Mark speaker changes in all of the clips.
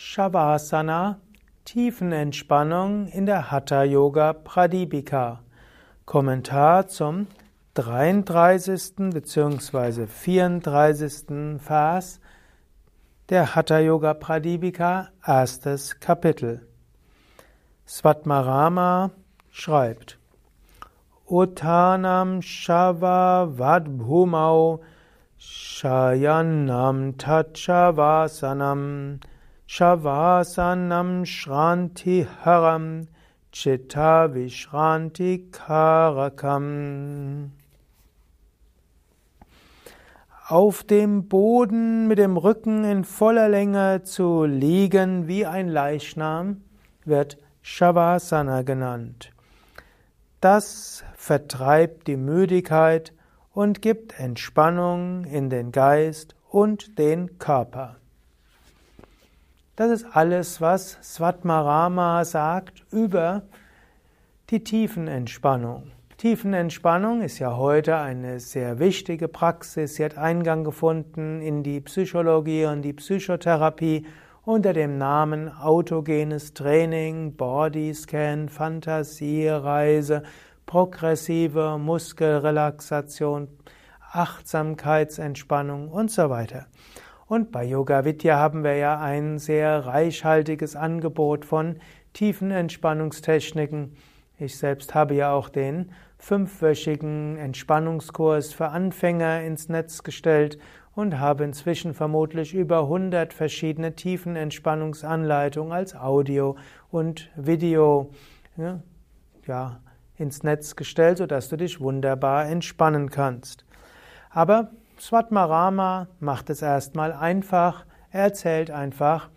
Speaker 1: Shavasana, Tiefenentspannung in der Hatha Yoga Pradipika. Kommentar zum 33. bzw. 34. Vers der Hatha Yoga Pradipika, erstes Kapitel. Svatmarama schreibt Uttanam Shava Vadbhumau Shayanam Tachavasanam Shavasanam Shranti Haram Chitta Vishranti Karakam Auf dem Boden mit dem Rücken in voller Länge zu liegen wie ein Leichnam wird Shavasana genannt. Das vertreibt die Müdigkeit und gibt Entspannung in den Geist und den Körper. Das ist alles, was Svatmarama sagt über die Tiefenentspannung. Tiefenentspannung ist ja heute eine sehr wichtige Praxis. Sie hat Eingang gefunden in die Psychologie und die Psychotherapie unter dem Namen autogenes Training, Bodyscan, Fantasiereise, progressive Muskelrelaxation, Achtsamkeitsentspannung und so weiter. Und bei Yoga Vidya haben wir ja ein sehr reichhaltiges Angebot von tiefen Entspannungstechniken. Ich selbst habe ja auch den fünfwöchigen Entspannungskurs für Anfänger ins Netz gestellt und habe inzwischen vermutlich über 100 verschiedene tiefen Entspannungsanleitungen als Audio und Video ja, ja, ins Netz gestellt, sodass du dich wunderbar entspannen kannst. Aber Svatmarama macht es erstmal einfach. Er erzählt einfach,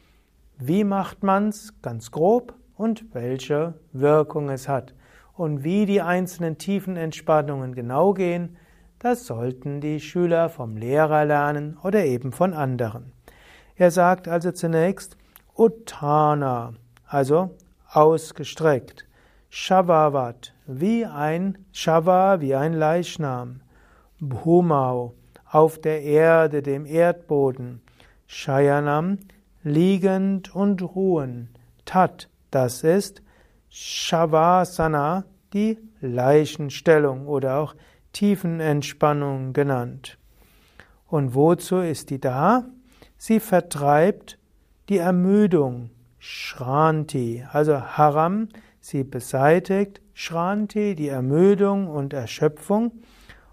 Speaker 1: wie macht man's ganz grob und welche Wirkung es hat. Und wie die einzelnen tiefen Entspannungen genau gehen, das sollten die Schüler vom Lehrer lernen oder eben von anderen. Er sagt also zunächst Uttana, also ausgestreckt. Shavavat, wie ein Shava, wie ein Leichnam. Bhumau, auf der Erde, dem Erdboden. Shayanam, liegend und ruhen. Tat, das ist Shavasana, die Leichenstellung oder auch Tiefenentspannung genannt. Und wozu ist die da? Sie vertreibt die Ermüdung, Shranti, also Haram, Sie beseitigt Shranti, die Ermüdung und Erschöpfung,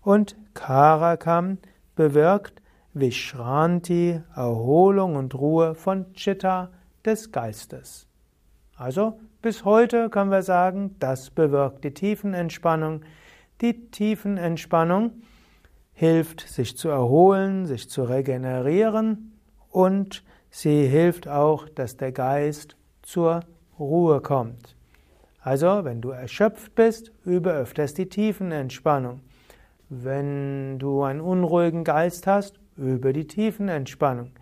Speaker 1: und Karakam bewirkt Vishranti, Erholung und Ruhe von Chitta, des Geistes. Also bis heute können wir sagen, das bewirkt die Tiefenentspannung. Die Tiefenentspannung hilft, sich zu erholen, sich zu regenerieren und sie hilft auch, dass der Geist zur Ruhe kommt. Also, wenn du erschöpft bist, übe öfters die Tiefenentspannung. Wenn du einen unruhigen Geist hast, übe die Tiefenentspannung.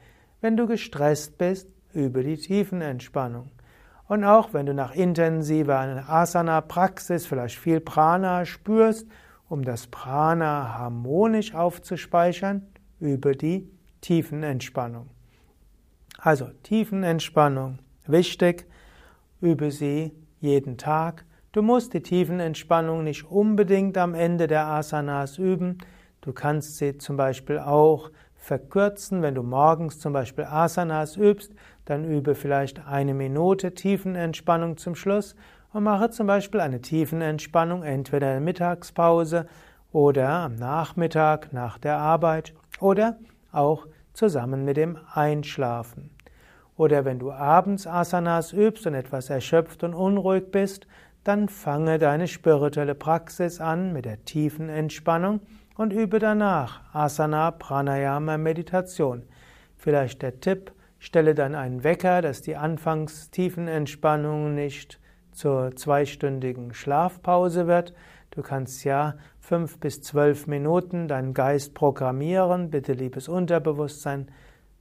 Speaker 1: Wenn du gestresst bist, übe die Tiefenentspannung. Und auch wenn du nach intensiver Asana-Praxis vielleicht viel Prana spürst, um das Prana harmonisch aufzuspeichern, übe die Tiefenentspannung. Also Tiefenentspannung, wichtig, übe sie jeden Tag. Du musst die Tiefenentspannung nicht unbedingt am Ende der Asanas üben. Du kannst sie zum Beispiel auch verkürzen. Wenn du morgens zum Beispiel Asanas übst, dann übe vielleicht eine Minute Tiefenentspannung zum Schluss und mache zum Beispiel eine Tiefenentspannung entweder in der Mittagspause oder am Nachmittag nach der Arbeit oder auch zusammen mit dem Einschlafen. Oder wenn du abends Asanas übst und etwas erschöpft und unruhig bist, dann fange deine spirituelle Praxis an mit der tiefen Entspannung und übe danach Asana, Pranayama, Meditation. Vielleicht der Tipp, stelle dann einen Wecker, dass die anfangs tiefen Entspannung nicht zur zweistündigen Schlafpause wird. Du kannst ja fünf bis zwölf Minuten deinen Geist programmieren. Bitte, liebes Unterbewusstsein,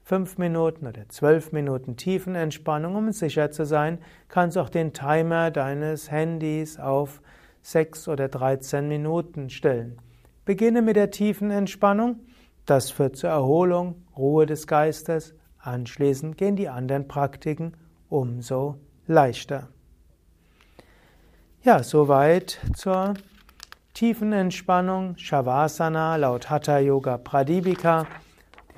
Speaker 1: fünf Minuten oder zwölf Minuten Tiefenentspannung, um sicher zu sein, kannst du auch den Timer deines Handys auf sechs oder dreizehn Minuten stellen. Beginne mit der tiefen Entspannung. Das führt zur Erholung, Ruhe des Geistes, anschließend gehen die anderen Praktiken umso leichter. Ja, soweit zur tiefen Entspannung, Shavasana laut Hatha Yoga Pradipika.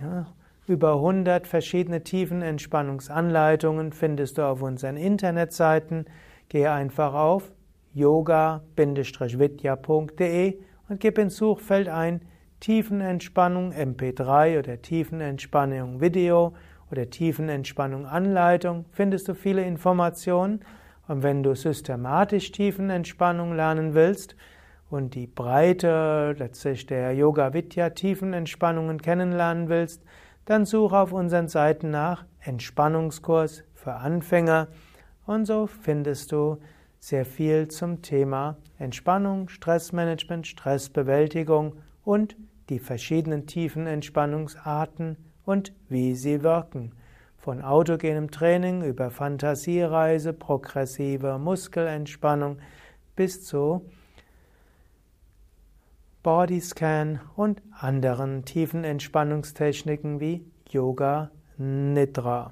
Speaker 1: Ja, über 100 verschiedene tiefen Entspannungsanleitungen findest du auf unseren Internetseiten. Gehe einfach auf yoga-vidya.de und gib ins Suchfeld ein Tiefenentspannung MP3 oder Tiefenentspannung Video oder Tiefenentspannung Anleitung. Findest du viele Informationen. Und wenn du systematisch Tiefenentspannung lernen willst, und die Breite letztlich der Yoga Vidya Tiefenentspannungen kennenlernen willst, dann suche auf unseren Seiten nach Entspannungskurs für Anfänger und so findest du sehr viel zum Thema Entspannung, Stressmanagement, Stressbewältigung und die verschiedenen tiefen Entspannungsarten und wie sie wirken. Von autogenem Training über Fantasiereise, progressive Muskelentspannung bis zu Bodyscan und anderen tiefen Entspannungstechniken wie Yoga Nidra.